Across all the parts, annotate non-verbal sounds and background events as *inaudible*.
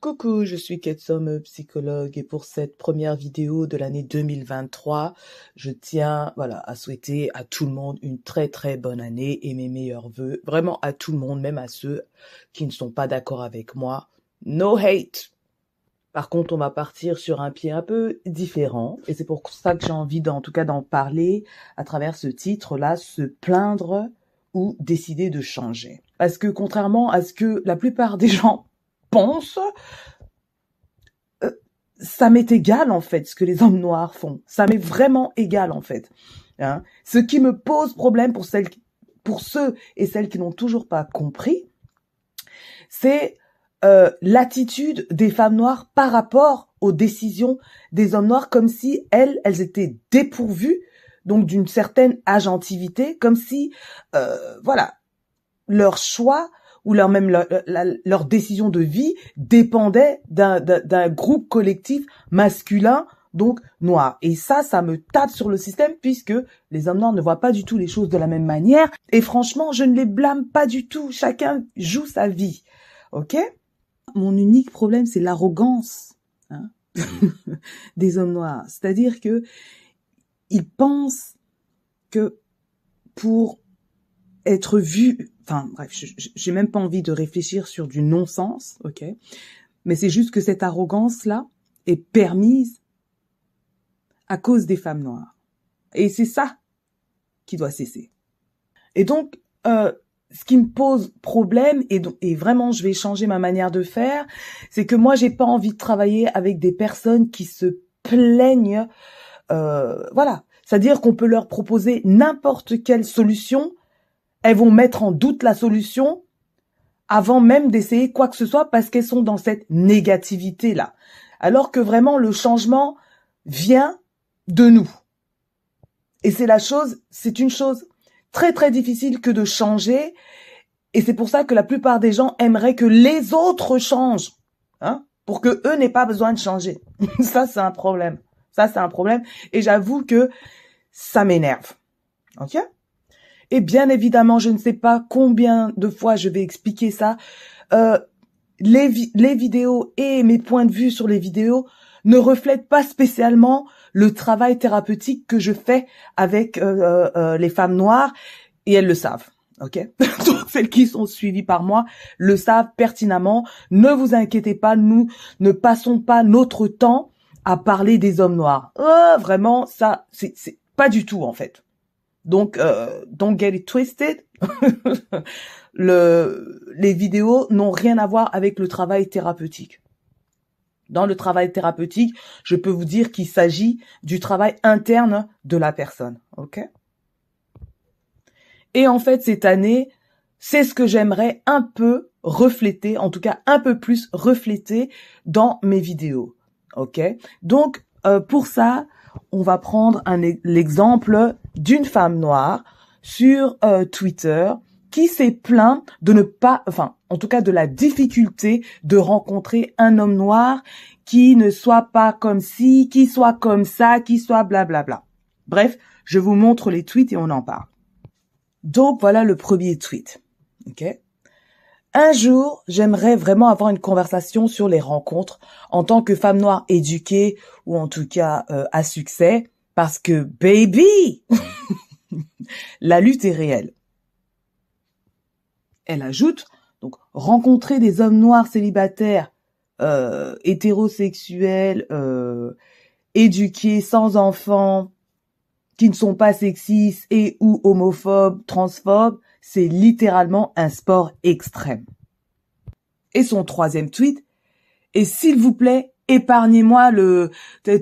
Coucou, je suis Ketsom, psychologue, et pour cette première vidéo de l'année 2023, je tiens, voilà, à souhaiter à tout le monde une très très bonne année et mes meilleurs voeux, vraiment à tout le monde, même à ceux qui ne sont pas d'accord avec moi. No hate! Par contre, on va partir sur un pied un peu différent, et c'est pour ça que j'ai envie, en tout cas, d'en parler à travers ce titre-là, se plaindre ou décider de changer. Parce que contrairement à ce que la plupart des *laughs* gens pense, euh, ça m'est égal en fait ce que les hommes noirs font. Ça m'est vraiment égal en fait. Hein. Ce qui me pose problème pour celles, pour ceux et celles qui n'ont toujours pas compris, c'est euh, l'attitude des femmes noires par rapport aux décisions des hommes noirs, comme si elles, elles étaient dépourvues donc d'une certaine agentivité, comme si, euh, voilà, leur choix ou leur même leur, décision de vie dépendait d'un groupe collectif masculin donc noir. Et ça, ça me tape sur le système puisque les hommes noirs ne voient pas du tout les choses de la même manière. Et franchement, je ne les blâme pas du tout. Chacun joue sa vie. Ok? Mon unique problème, c'est l'arrogance hein, *laughs* des hommes noirs. C'est-à-dire que ils pensent que pour être vus enfin bref, j'ai même pas envie de réfléchir sur du non-sens, ok Mais c'est juste que cette arrogance-là est permise à cause des femmes noires. Et c'est ça qui doit cesser. Et donc, euh, ce qui me pose problème, et, et vraiment je vais changer ma manière de faire, c'est que moi j'ai pas envie de travailler avec des personnes qui se plaignent, euh, voilà. C'est-à-dire qu'on peut leur proposer n'importe quelle solution, elles vont mettre en doute la solution avant même d'essayer quoi que ce soit parce qu'elles sont dans cette négativité-là. Alors que vraiment le changement vient de nous. Et c'est la chose, c'est une chose très très difficile que de changer. Et c'est pour ça que la plupart des gens aimeraient que les autres changent, hein, pour que eux n'aient pas besoin de changer. *laughs* ça c'est un problème. Ça c'est un problème. Et j'avoue que ça m'énerve. Ok? Et bien évidemment, je ne sais pas combien de fois je vais expliquer ça. Euh, les, les vidéos et mes points de vue sur les vidéos ne reflètent pas spécialement le travail thérapeutique que je fais avec euh, euh, euh les femmes noires et elles le savent. Ok, *laughs* celles qui sont suivies par moi le savent pertinemment. Ne vous inquiétez pas, nous ne passons pas notre temps à parler des hommes noirs. Oh, vraiment, ça, c'est pas du tout en fait. Donc, euh, don't get it twisted. *laughs* le, les vidéos n'ont rien à voir avec le travail thérapeutique. Dans le travail thérapeutique, je peux vous dire qu'il s'agit du travail interne de la personne. OK? Et en fait, cette année, c'est ce que j'aimerais un peu refléter, en tout cas un peu plus refléter dans mes vidéos. OK? Donc, euh, pour ça, on va prendre l'exemple d'une femme noire sur euh, Twitter qui s'est plaint de ne pas, enfin, en tout cas de la difficulté de rencontrer un homme noir qui ne soit pas comme ci, qui soit comme ça, qui soit blablabla. Bla bla. Bref, je vous montre les tweets et on en parle. Donc voilà le premier tweet. Ok? Un jour, j'aimerais vraiment avoir une conversation sur les rencontres en tant que femme noire éduquée ou en tout cas euh, à succès, parce que baby, *laughs* la lutte est réelle. Elle ajoute donc rencontrer des hommes noirs célibataires, euh, hétérosexuels, euh, éduqués, sans enfants, qui ne sont pas sexistes et ou homophobes, transphobes, c'est littéralement un sport extrême. Et son troisième tweet, et s'il vous plaît, épargnez-moi le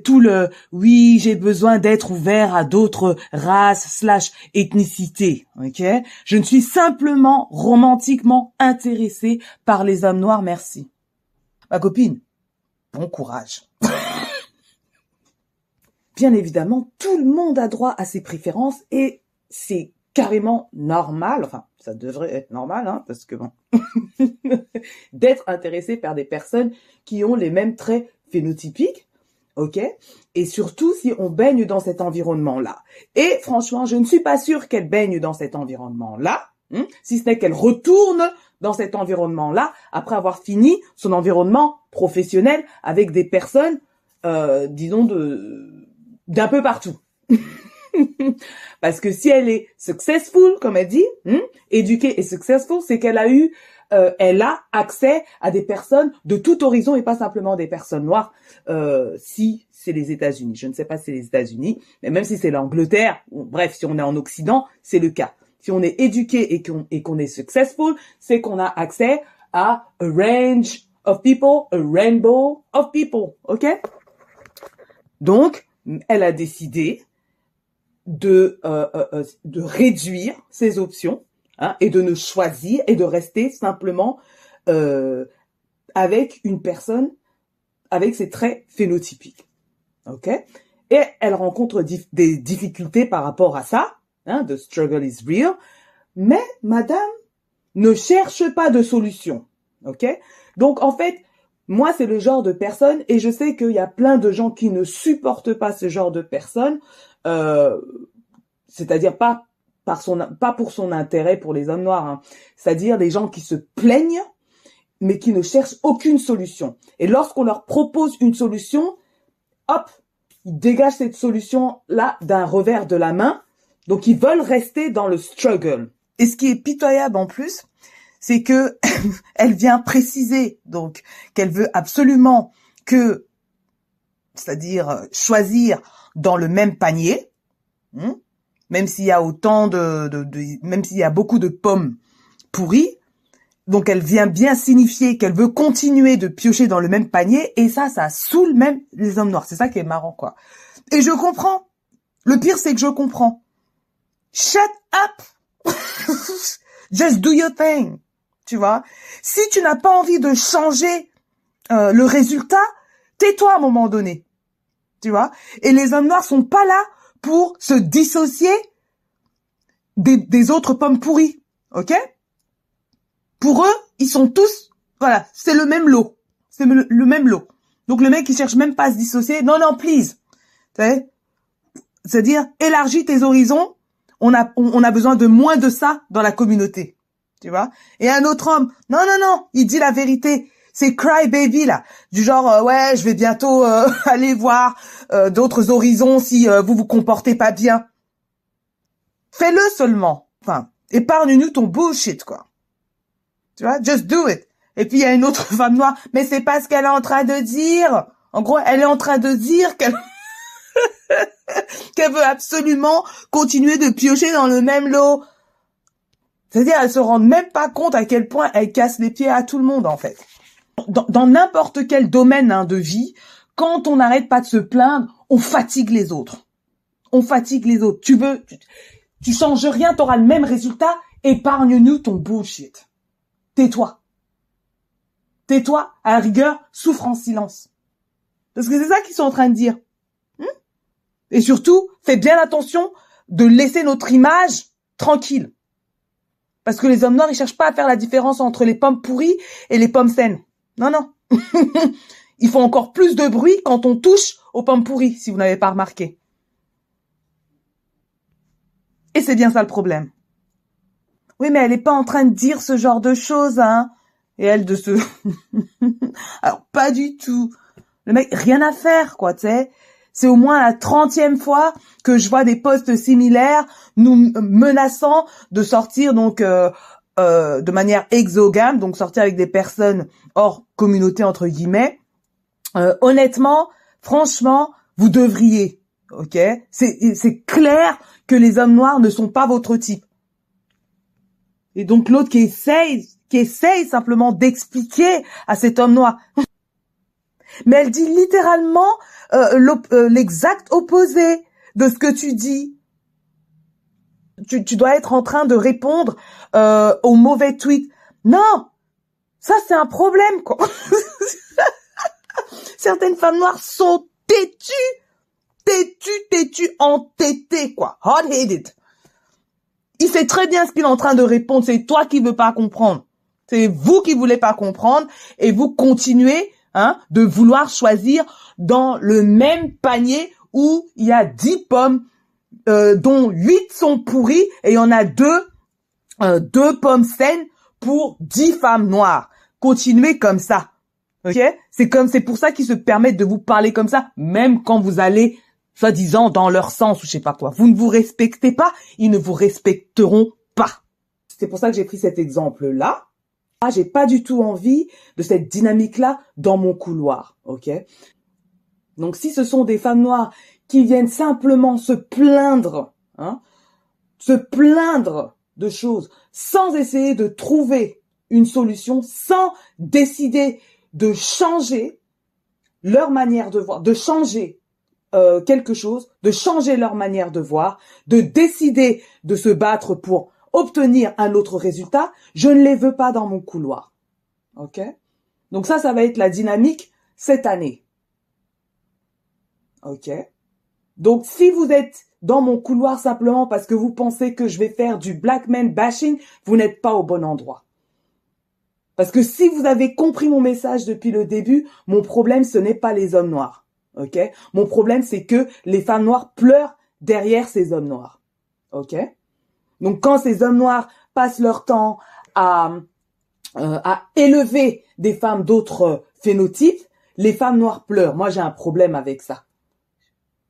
tout le oui j'ai besoin d'être ouvert à d'autres races slash ethnicités ok? Je ne suis simplement romantiquement intéressé par les hommes noirs merci. Ma copine bon courage. *laughs* Bien évidemment tout le monde a droit à ses préférences et c'est carrément normal, enfin ça devrait être normal, hein, parce que bon, *laughs* d'être intéressé par des personnes qui ont les mêmes traits phénotypiques, ok Et surtout si on baigne dans cet environnement-là. Et franchement, je ne suis pas sûre qu'elle baigne dans cet environnement-là, hein, si ce n'est qu'elle retourne dans cet environnement-là après avoir fini son environnement professionnel avec des personnes, euh, disons, d'un peu partout. *laughs* *laughs* Parce que si elle est successful, comme elle dit, hmm, éduquée et successful, c'est qu'elle a eu, euh, elle a accès à des personnes de tout horizon et pas simplement des personnes noires. Euh, si c'est les États-Unis, je ne sais pas si c'est les États-Unis, mais même si c'est l'Angleterre, bref, si on est en Occident, c'est le cas. Si on est éduqué et qu'on qu'on est successful, c'est qu'on a accès à a range of people, a rainbow of people, ok? Donc, elle a décidé de, euh, euh, euh, de réduire ses options hein, et de ne choisir et de rester simplement euh, avec une personne avec ses traits phénotypiques. Ok? Et elle rencontre des difficultés par rapport à ça. Hein, the struggle is real. Mais madame ne cherche pas de solution. Ok? Donc en fait, moi, c'est le genre de personne, et je sais qu'il y a plein de gens qui ne supportent pas ce genre de personne, euh, c'est-à-dire pas par son, pas pour son intérêt pour les hommes noirs, hein. c'est-à-dire des gens qui se plaignent, mais qui ne cherchent aucune solution. Et lorsqu'on leur propose une solution, hop, ils dégagent cette solution-là d'un revers de la main. Donc ils veulent rester dans le struggle. Et ce qui est pitoyable en plus, c'est que *laughs* elle vient préciser donc qu'elle veut absolument que, c'est-à-dire choisir dans le même panier, hmm, même s'il y a autant de, de, même s'il y a beaucoup de pommes pourries. Donc elle vient bien signifier qu'elle veut continuer de piocher dans le même panier et ça, ça saoule même les hommes noirs. C'est ça qui est marrant, quoi. Et je comprends. Le pire, c'est que je comprends. Shut up. *laughs* Just do your thing tu vois? Si tu n'as pas envie de changer euh, le résultat, tais-toi à un moment donné, Et les hommes noirs sont pas là pour se dissocier des, des autres pommes pourries, ok? Pour eux, ils sont tous, voilà, c'est le même lot, c'est le, même lot. Donc le mec, il cherche même pas à se dissocier. Non, non, please. C'est-à-dire, élargis tes horizons. On a, on a besoin de moins de ça dans la communauté tu vois? Et un autre homme, non, non, non, il dit la vérité. C'est cry baby là, du genre euh, ouais, je vais bientôt euh, *laughs* aller voir euh, d'autres horizons si vous vous comportez pas bien. Fais-le seulement. Enfin, épargne-nous ton bullshit quoi. Tu vois, just do it. Et puis il y a une autre *laughs* femme noire, mais c'est pas ce qu'elle est en train de dire. En gros, elle est en train de dire qu'elle *laughs* qu'elle veut absolument continuer de piocher dans le même lot. C'est-à-dire, elles se rendent même pas compte à quel point elles cassent les pieds à tout le monde, en fait. Dans n'importe quel domaine hein, de vie, quand on n'arrête pas de se plaindre, on fatigue les autres. On fatigue les autres. Tu veux, tu, tu changes rien, t'auras le même résultat. Épargne-nous ton bullshit. Tais-toi. Tais-toi, à la rigueur, souffre en silence. Parce que c'est ça qu'ils sont en train de dire. Hmm? Et surtout, fais bien attention de laisser notre image tranquille. Parce que les hommes noirs, ils cherchent pas à faire la différence entre les pommes pourries et les pommes saines. Non, non. *laughs* ils font encore plus de bruit quand on touche aux pommes pourries, si vous n'avez pas remarqué. Et c'est bien ça le problème. Oui, mais elle n'est pas en train de dire ce genre de choses, hein. Et elle de se... *laughs* Alors, pas du tout. Le mec, rien à faire, quoi, tu sais. C'est au moins la trentième fois que je vois des postes similaires nous menaçant de sortir donc euh, euh, de manière exogame, donc sortir avec des personnes hors communauté entre guillemets. Euh, honnêtement, franchement, vous devriez, ok? C'est clair que les hommes noirs ne sont pas votre type. Et donc l'autre qui essaye, qui essaye simplement d'expliquer à cet homme noir. Mais elle dit littéralement euh, l'exact opposé de ce que tu dis. Tu, dois être en train de répondre euh, au mauvais tweet. Non, ça c'est un problème quoi. *laughs* Certaines femmes noires sont têtues, têtues, têtues, entêtées quoi, hard-headed. Il sait très bien ce qu'il est en train de répondre. C'est toi qui veux pas comprendre. C'est vous qui voulez pas comprendre et vous continuez hein, de vouloir choisir dans le même panier où il y a 10 pommes, euh, dont 8 sont pourries, et il y en a deux, euh, deux pommes saines pour dix femmes noires. Continuez comme ça. Ok? C'est comme, c'est pour ça qu'ils se permettent de vous parler comme ça, même quand vous allez, soi-disant, dans leur sens ou je sais pas quoi. Vous ne vous respectez pas, ils ne vous respecteront pas. C'est pour ça que j'ai pris cet exemple-là. Ah, j'ai pas du tout envie de cette dynamique-là dans mon couloir. Ok? Donc, si ce sont des femmes noires qui viennent simplement se plaindre, hein, se plaindre de choses sans essayer de trouver une solution, sans décider de changer leur manière de voir, de changer euh, quelque chose, de changer leur manière de voir, de décider de se battre pour obtenir un autre résultat, je ne les veux pas dans mon couloir. OK? Donc ça, ça va être la dynamique cette année. OK? Donc si vous êtes dans mon couloir simplement parce que vous pensez que je vais faire du black man bashing, vous n'êtes pas au bon endroit. Parce que si vous avez compris mon message depuis le début, mon problème, ce n'est pas les hommes noirs. OK? Mon problème, c'est que les femmes noires pleurent derrière ces hommes noirs. OK? Donc, quand ces hommes noirs passent leur temps à, euh, à élever des femmes d'autres phénotypes, les femmes noires pleurent. Moi, j'ai un problème avec ça.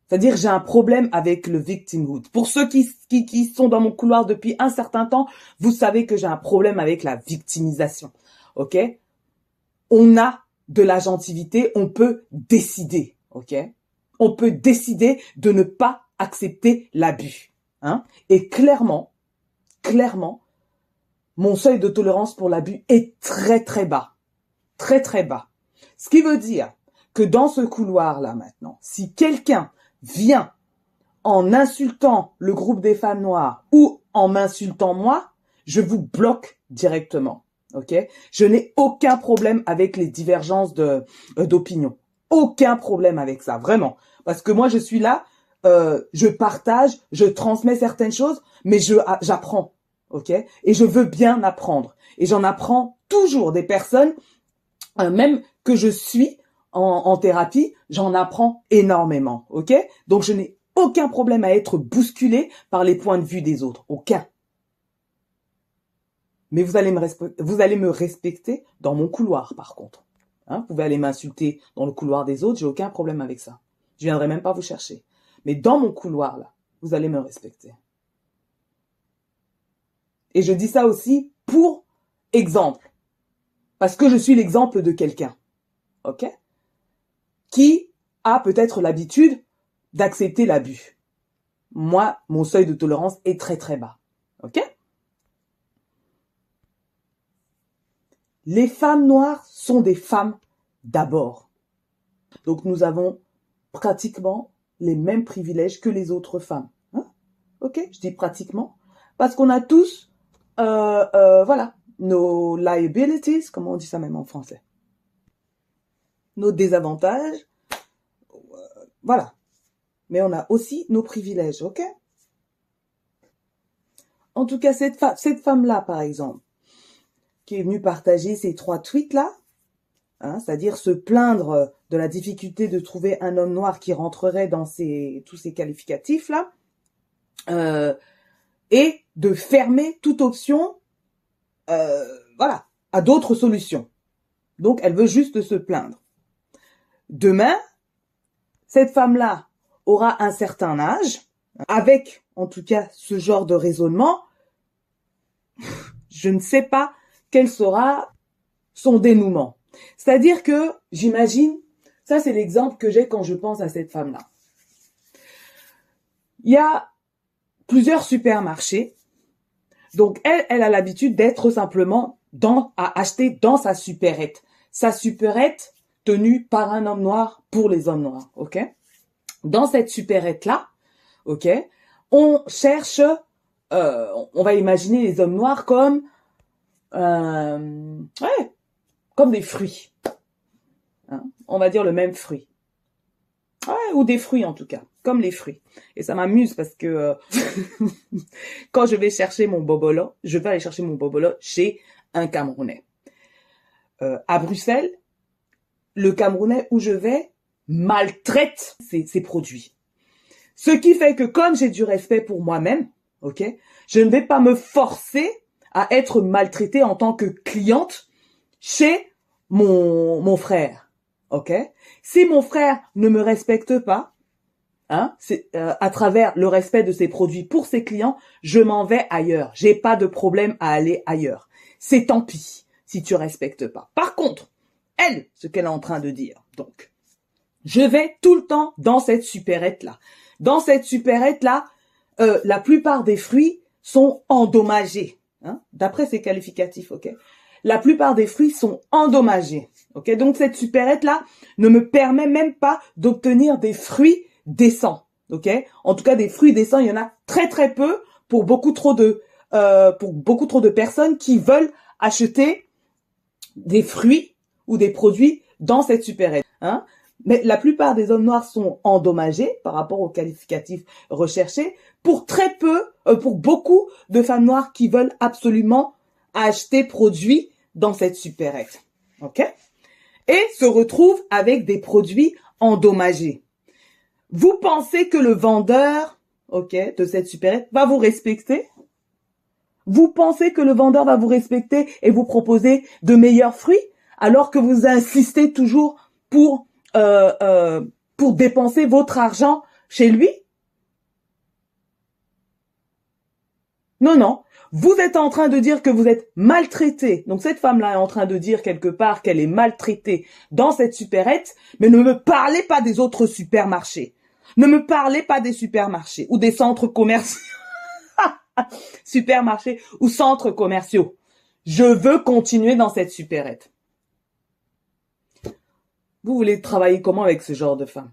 C'est-à-dire, j'ai un problème avec le victimhood. Pour ceux qui, qui, qui sont dans mon couloir depuis un certain temps, vous savez que j'ai un problème avec la victimisation. Ok? On a de la gentilité, on peut décider, ok? On peut décider de ne pas accepter l'abus, hein? Et clairement, clairement, mon seuil de tolérance pour l'abus est très très bas, très très bas. Ce qui veut dire que dans ce couloir là maintenant, si quelqu'un vient en insultant le groupe des femmes noires ou en m'insultant moi, je vous bloque directement Je n'ai aucun problème avec les divergences euh, d'opinion, aucun problème avec ça, vraiment, parce que moi je suis là, euh, je partage, je transmets certaines choses, mais ah, j'apprends, Et je veux bien apprendre, et j'en apprends toujours des personnes, euh, même que je suis en, thérapie, j'en apprends énormément, ok? Donc je n'ai aucun problème à être bousculé par les points de vue des autres, aucun mais vous allez me, vous allez me respecter dans mon couloir, par contre. Hein, vous pouvez aller m'insulter dans le couloir des autres, j'ai aucun problème avec ça. Je viendrai même pas vous chercher. Mais dans mon couloir, là, vous allez me respecter. Et je dis ça aussi pour exemple. Parce que je suis l'exemple de quelqu'un. OK? Qui a peut-être l'habitude d'accepter l'abus. Moi, mon seuil de tolérance est très très bas. OK? Les femmes noires sont des femmes d'abord. Donc nous avons pratiquement les mêmes privilèges que les autres femmes. Hein? Ok, je dis pratiquement parce qu'on a tous, euh, euh, voilà, nos liabilities, comment on dit ça même en français, nos désavantages, voilà. Mais on a aussi nos privilèges, ok? En tout cas, cette, femme-là, par exemple, qui est venu partager ces trois tweets-là, hein, c'est-à-dire se plaindre de la difficulté de trouver un homme noir qui rentrerait dans tous ces qualificatifs-là, euh, et de fermer toute option, euh, voilà, à d'autres solutions. Donc, elle veut juste se plaindre. Demain, cette femme-là aura un certain âge, avec, en tout cas, ce genre de raisonnement. Je ne sais pas quel sera son dénouement. C'est-à-dire que, j'imagine, ça c'est l'exemple que j'ai quand je pense à cette femme-là. Il y a plusieurs supermarchés. Donc elle, elle a l'habitude d'être simplement dans, à acheter dans sa supérette. Sa supérette tenue par un homme noir pour les hommes noirs, ok? Dans cette supérette-là, ok, on cherche, euh, on va imaginer les hommes noirs comme euh, ouais, comme des fruits. Hein, on va dire le même fruit. Ouais, ou des fruits en tout cas, comme les fruits. Et ça m'amuse parce que euh, *laughs* quand je vais chercher mon bobolo, je vais aller chercher mon bobolo chez un Camerounais. Euh, à Bruxelles, le Camerounais où je vais maltraite ses, produits. Ce qui fait que comme j'ai du respect pour moi-même, ok, je ne vais pas me forcer à être maltraitée en tant que cliente chez mon, frère. OK Si mon frère ne me respecte pas, hein, euh, à travers le respect de ses produits pour ses clients, je m'en vais ailleurs. J'ai pas de problème à aller ailleurs. C'est tant pis si tu respectes pas. Par contre, elle, ce qu'elle est en train de dire, donc, je vais tout le temps dans cette supérette là. Dans cette supérette là, euh, la plupart des fruits sont endommagés. Hein, D'après ces qualificatifs, ok? La plupart des fruits sont endommagés. Ok? Donc cette supérette là ne me permet même pas d'obtenir des fruits décents. Ok? En tout cas, des fruits décents, il y en a très très peu pour beaucoup trop de euh, pour beaucoup trop de personnes qui veulent acheter des fruits ou des produits dans cette supérette. Hein. Mais la plupart des hommes noirs sont endommagés par rapport aux qualificatifs recherchés pour très peu, euh, pour beaucoup de femmes noires qui veulent absolument acheter produits dans cette supérette. OK? Et se retrouvent avec des produits endommagés. Vous pensez que le vendeur, OK, de cette supérette va vous respecter? Vous pensez que le vendeur va vous respecter et vous proposer de meilleurs fruits? Alors que vous insistez toujours pour euh, euh, pour dépenser votre argent chez lui? Non, non. Vous êtes en train de dire que vous êtes maltraité. Donc cette femme-là est en train de dire quelque part qu'elle est maltraitée dans cette supérette, mais ne me parlez pas des autres supermarchés. Ne me parlez pas des supermarchés ou des centres commerciaux. *laughs* supermarchés ou centres commerciaux. Je veux continuer dans cette supérette. Vous voulez travailler comment avec ce genre de femme?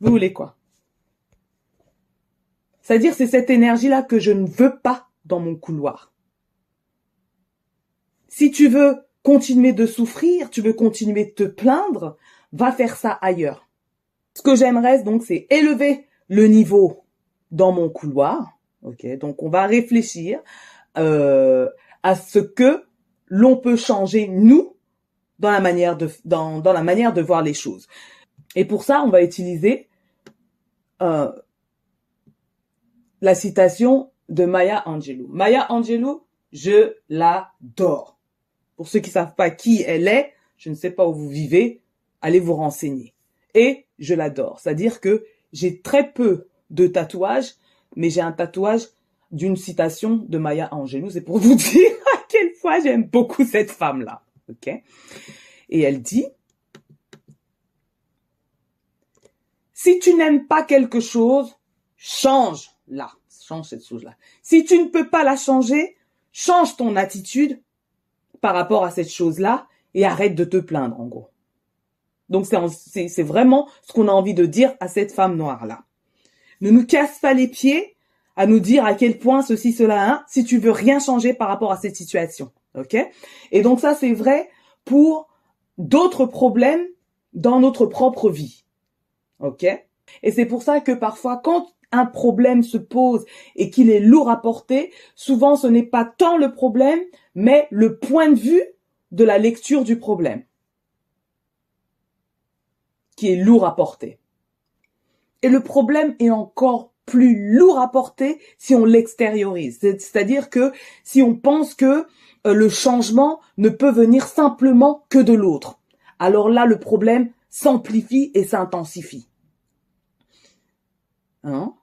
Vous voulez quoi? C'est-à-dire c'est cette énergie-là que je ne veux pas dans mon couloir. Si tu veux continuer de souffrir, tu veux continuer de te plaindre, va faire ça ailleurs. Ce que j'aimerais donc c'est élever le niveau dans mon couloir. Ok, donc on va réfléchir euh, à ce que l'on peut changer nous dans la manière de voir les choses. Et pour ça, on va utiliser euh, la citation de Maya Angelou. Maya Angelou, je l'adore. Pour ceux qui savent pas qui elle est, je ne sais pas où vous vivez, allez vous renseigner. Et je l'adore. C'est-à-dire que j'ai très peu de tatouages, mais j'ai un tatouage d'une citation de Maya Angelou. C'est pour vous *laughs* dire à quelle fois j'aime beaucoup cette femme-là. Et elle dit, si tu n'aimes pas quelque chose, change-la. Change cette chose-là. Si tu ne peux pas la changer, change ton attitude par rapport à cette chose-là et arrête de te plaindre, en gros. Donc c'est vraiment ce qu'on a envie de dire à cette femme noire-là. Ne nous casse pas les pieds à nous dire à quel point ceci, cela, hein, si tu veux rien changer par rapport à cette situation. Ok? Et donc ça, c'est vrai pour d'autres problèmes dans notre propre vie. Ok? Et c'est pour ça que parfois, quand un problème se pose et qu'il est lourd à porter, souvent ce n'est pas tant le problème, mais le point de vue de la lecture du problème qui est lourd à porter. Et le problème est encore plus lourd à porter si on l'extériorise. C'est-à-dire que si on pense que le changement ne peut venir simplement que de l'autre. Alors là, le problème s'amplifie et s'intensifie. Hein?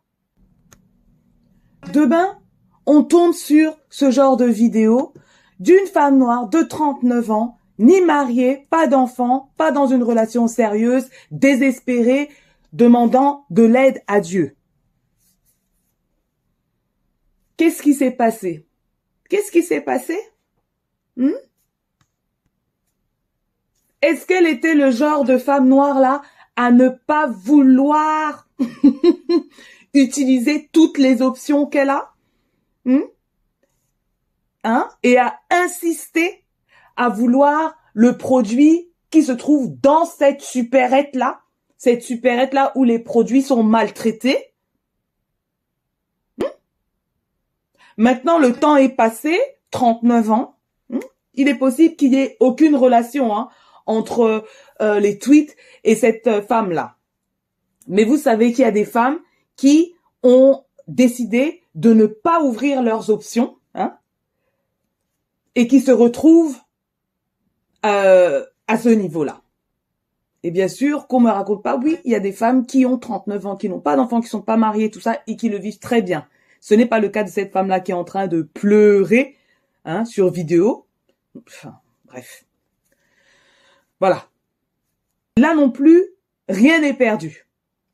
Demain, on tombe sur ce genre de vidéo d'une femme noire de 39 ans, ni mariée, pas d'enfant, pas dans une relation sérieuse, désespérée, demandant de l'aide à Dieu. Qu'est-ce qui s'est passé? Qu'est-ce qui s'est passé? Hmm? Est-ce qu'elle était le genre de femme noire là à ne pas vouloir *laughs* utiliser toutes les options qu'elle a? Hmm? hein? Et à insister à vouloir le produit qui se trouve dans cette supérette là, cette supérette là où les produits sont maltraités? Hmm? Maintenant, le temps est passé, 39 ans, il est possible qu'il y ait aucune relation hein, entre euh, les tweets et cette euh, femme-là. Mais vous savez qu'il y a des femmes qui ont décidé de ne pas ouvrir leurs options, hein, et qui se retrouvent euh, à ce niveau-là. Et bien sûr, qu'on me raconte pas, oui, il y a des femmes qui ont 39 ans, qui n'ont pas d'enfants, qui sont pas mariées, tout ça, et qui le vivent très bien. Ce n'est pas le cas de cette femme-là qui est en train de pleurer hein, sur vidéo. Enfin, bref. Voilà. Là non plus, rien n'est perdu.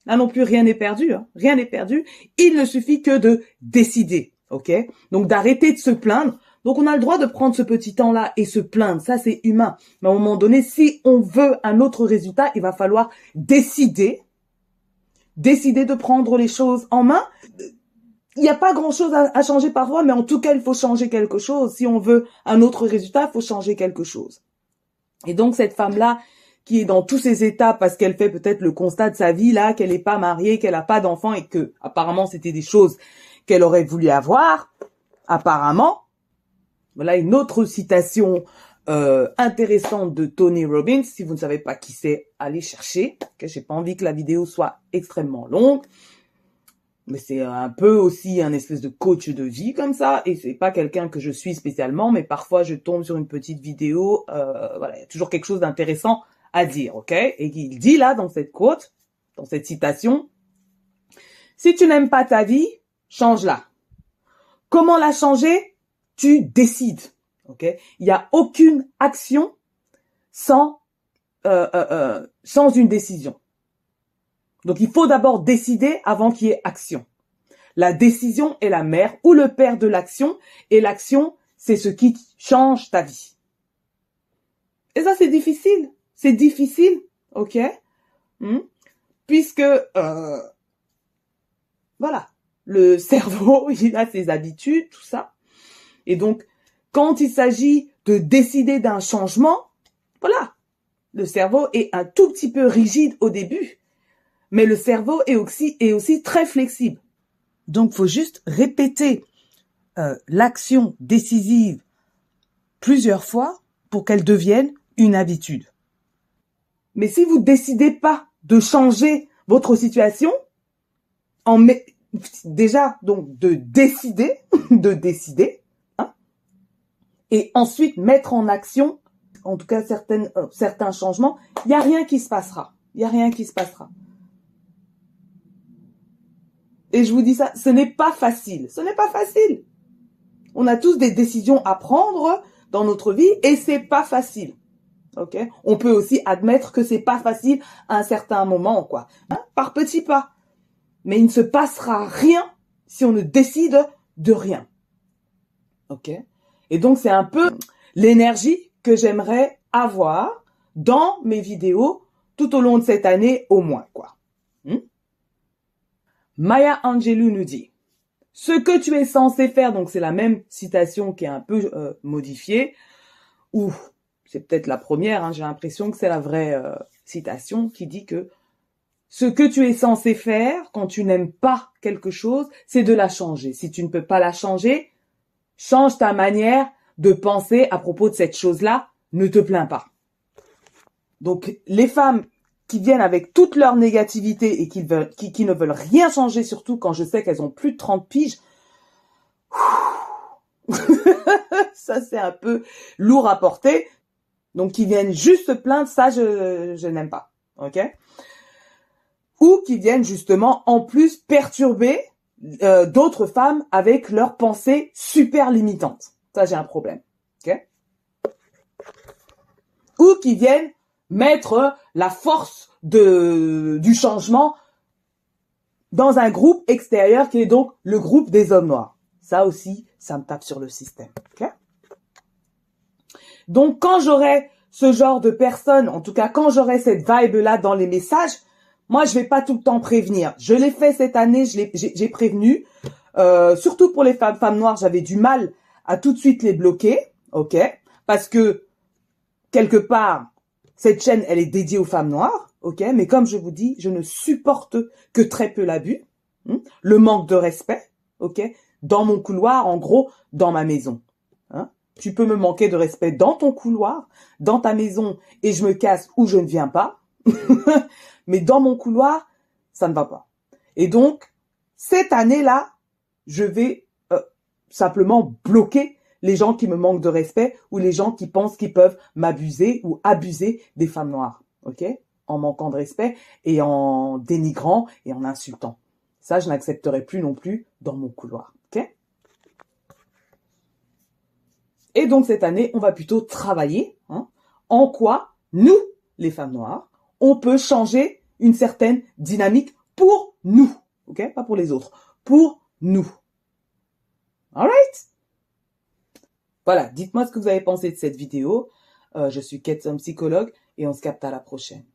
Là non plus, rien n'est perdu. Hein. Rien n'est perdu. Il ne suffit que de décider. OK? Donc d'arrêter de se plaindre. Donc on a le droit de prendre ce petit temps-là et se plaindre, ça c'est humain. Mais à un moment donné, si on veut un autre résultat, il va falloir décider, décider de prendre les choses en main. Il n'y a pas grand-chose à, changer parfois, mais en tout cas, il faut changer quelque chose. Si on veut un autre résultat, il faut changer quelque chose. Et donc cette femme-là, qui est dans tous ses états parce qu'elle fait peut-être le constat de sa vie là, qu'elle n'est pas mariée, qu'elle n'a pas d'enfant et que apparemment c'était des choses qu'elle aurait voulu avoir, apparemment, voilà une autre citation euh, intéressante de Tony Robbins. Si vous ne savez pas qui c'est, allez chercher. Que j'ai pas envie que la vidéo soit extrêmement longue, mais c'est un peu aussi un espèce de coach de vie comme ça. Et c'est pas quelqu'un que je suis spécialement, mais parfois je tombe sur une petite vidéo. Euh, voilà, il y a toujours quelque chose d'intéressant à dire, ok? Et il dit là dans cette quote, dans cette citation, si tu n'aimes pas ta vie, change-la. Comment la changer? Tu décides. Ok? Il n'y a aucune action sans euh, euh, euh, sans une décision. Donc il faut d'abord décider avant qu'il y ait action. La décision est la mère ou le père de l'action et l'action c'est ce qui change ta vie. Et ça c'est difficile, c'est difficile, ok? Hmm? Puisque euh, voilà, le *laughs* cerveau il a ses habitudes, tout ça. Et donc, quand il s'agit de décider d'un changement, voilà, le cerveau est un tout petit peu rigide au début, mais le cerveau est aussi, très flexible. Donc, faut juste répéter euh, l'action décisive plusieurs fois pour qu'elle devienne une habitude. Mais si vous décidez pas de changer votre situation, déjà donc de décider, *laughs* de décider, et ensuite mettre en action, en tout cas euh, certains changements, il n'y a rien qui se passera. Il n'y a rien qui se passera. Et je vous dis ça, ce n'est pas facile. Ce n'est pas facile. On a tous des décisions à prendre dans notre vie et c'est pas facile. Ok? On peut aussi admettre que c'est pas facile à un certain moment, quoi. Hein? Par petits pas. Mais il ne se passera rien si on ne décide de rien. Ok? Et donc, c'est un peu l'énergie que j'aimerais avoir dans mes vidéos tout au long de cette année au moins, quoi. Maya Angelou nous dit, ce que tu es censé faire, donc c'est la même citation qui est un peu euh, modifiée, ou c'est peut-être la première, hein, j'ai l'impression que c'est la vraie euh, citation qui dit que ce que tu es censé faire quand tu n'aimes pas quelque chose, c'est de la changer. Si tu ne peux pas la changer, Change ta manière de penser à propos de cette chose-là. Ne te plains pas. Donc, les femmes qui viennent avec toute leur négativité et qui, veulent, qui, ne veulent rien changer, surtout quand je sais qu'elles ont plus de 30 piges, *laughs* ça c'est un peu lourd à porter. Donc, qui viennent juste se plaindre, ça je, n'aime pas. Ok? Ou qui viennent justement en plus perturber euh, d'autres femmes avec leurs pensées super limitantes. Ça, j'ai un problème. ok? Ou qui viennent mettre la force de, du changement dans un groupe extérieur qui est donc le groupe des hommes noirs. Ça aussi, ça me tape sur le système. ok? Donc quand j'aurai ce genre de personnes, en tout cas quand j'aurai cette vibe-là dans les messages, moi, je vais pas tout le temps prévenir. Je l'ai fait cette année, j'ai prévenu. Euh, surtout pour les femmes, femmes noires, j'avais du mal à tout de suite les bloquer, ok? Parce que quelque part, cette chaîne, elle est dédiée aux femmes noires, ok Mais comme je vous dis, je ne supporte que très peu l'abus, hmm? le manque de respect, ok Dans mon couloir, en gros, dans ma maison. Hein tu peux me manquer de respect dans ton couloir, dans ta maison, et je me casse ou je ne viens pas. *laughs* mais dans mon couloir, ça ne va pas. Et donc, cette année-là, je vais, euh, simplement bloquer les gens qui me manquent de respect ou les gens qui pensent qu'ils peuvent m'abuser ou abuser des femmes noires. En manquant de respect et en dénigrant et en insultant. Ça, je n'accepterai plus non plus dans mon couloir. Et donc cette année, on va plutôt travailler hein, en quoi nous, les femmes noires, on peut changer une certaine dynamique pour nous. Pas pour les autres. Pour nous. Alright Voilà, dites-moi ce que vous avez pensé de cette vidéo. Euh, je suis Ketsom Psychologue et on se capte à la prochaine.